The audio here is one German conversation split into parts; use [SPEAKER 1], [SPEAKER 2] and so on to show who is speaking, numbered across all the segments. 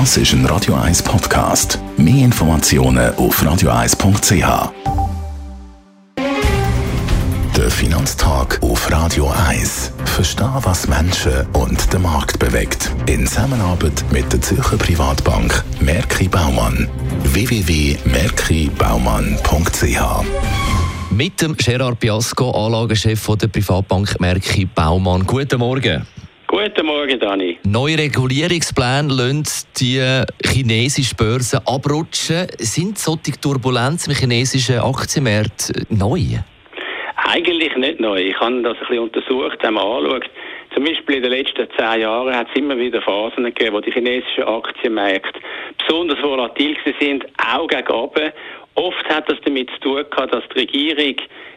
[SPEAKER 1] Das ist ein Radio 1 Podcast. Mehr Informationen auf radio1.ch. Der Finanztag auf Radio 1. Verstehen, was Menschen und den Markt bewegt. In Zusammenarbeit mit der Zürcher Privatbank Merki Baumann. www.merkibaumann.ch
[SPEAKER 2] Mit dem Gerard Biasco, Anlagechef der Privatbank Merki Baumann. Guten Morgen.
[SPEAKER 3] Guten Morgen, Dani.
[SPEAKER 2] Neue Regulierungspläne lassen die chinesische Börse abrutschen. Sind solche Turbulenzen im chinesischen Aktienmarkt neu?
[SPEAKER 3] Eigentlich nicht neu. Ich habe das ein bisschen untersucht, haben angeschaut. Zum Beispiel in den letzten zehn Jahren hat es immer wieder Phasen gegeben, wo die chinesischen Aktienmärkte besonders volatil sind, auch gegen oben. Oft hat das damit zu tun gehabt, dass die Regierung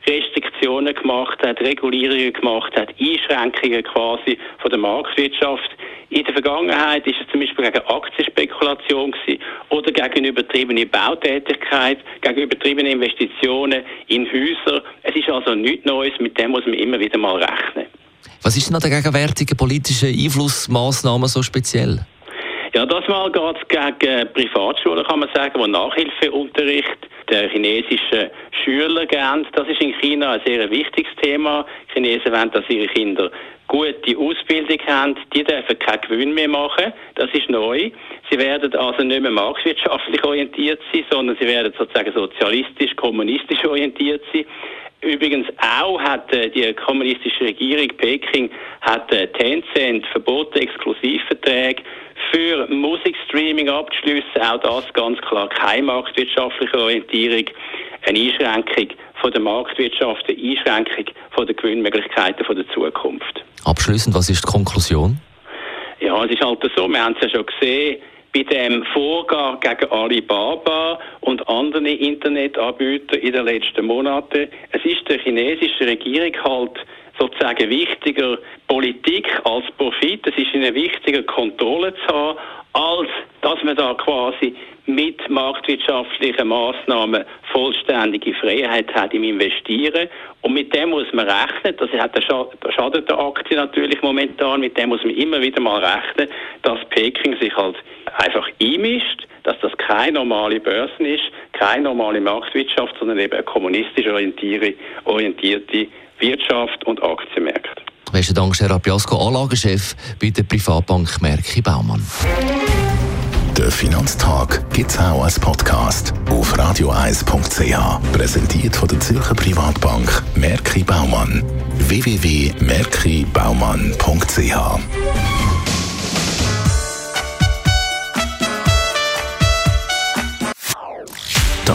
[SPEAKER 3] Restriktionen gemacht hat, Regulierungen gemacht hat, Einschränkungen quasi von der Marktwirtschaft. In der Vergangenheit ist es zum Beispiel gegen Aktienspekulation gewesen oder gegen übertriebene Bautätigkeit, gegen übertriebene Investitionen in Häuser. Es ist also nichts Neues, mit dem muss man immer wieder mal rechnen.
[SPEAKER 2] Was ist denn an der gegenwärtigen politischen Einflussmaßnahmen so speziell?
[SPEAKER 3] Ja, das mal geht es gegen Privatschulen, kann man sagen, die Nachhilfeunterricht der chinesischen Schüler geben. Das ist in China ein sehr wichtiges Thema. Die Chinesen wollen, dass ihre Kinder gute Ausbildung haben. Die dürfen keinen Gewinn mehr machen. Das ist neu. Sie werden also nicht mehr marktwirtschaftlich orientiert sein, sondern sie werden sozusagen sozialistisch, kommunistisch orientiert sein. Übrigens auch hat äh, die kommunistische Regierung Peking hat äh, Tencent verboten, Exklusivverträge für Musikstreaming abzuschließen. Auch das ganz klar keine marktwirtschaftliche Orientierung, eine Einschränkung von der Marktwirtschaft, eine Einschränkung von der Gewinnmöglichkeiten von der Zukunft.
[SPEAKER 2] Abschließend, was ist die Konklusion?
[SPEAKER 3] Ja, es ist halt so, wir haben es ja schon gesehen, bei dem Vorgang gegen Alibaba und andere Internetanbieter in den letzten Monaten. Es ist der chinesischen Regierung halt sozusagen wichtiger Politik als Profit. Es ist ihnen wichtiger, Kontrolle zu haben, als dass man da quasi mit marktwirtschaftlichen Maßnahmen vollständige Freiheit hat im Investieren. Und mit dem muss man rechnen, das, hat der schadet der Aktie natürlich momentan, mit dem muss man immer wieder mal rechnen, dass Peking sich halt einfach einmischt, dass das keine normale Börse ist, keine normale Marktwirtschaft, sondern eben eine kommunistisch orientierte Wirtschaft und Aktienmärkte.
[SPEAKER 2] Besten Dank, Gerard Biasco, Anlagechef bei der Privatbank Merki Baumann.
[SPEAKER 1] Der Finanztag gibt es auch als Podcast auf radioeis.ch. Präsentiert von der Zürcher Privatbank Merki Baumann. www.merkibaumann.ch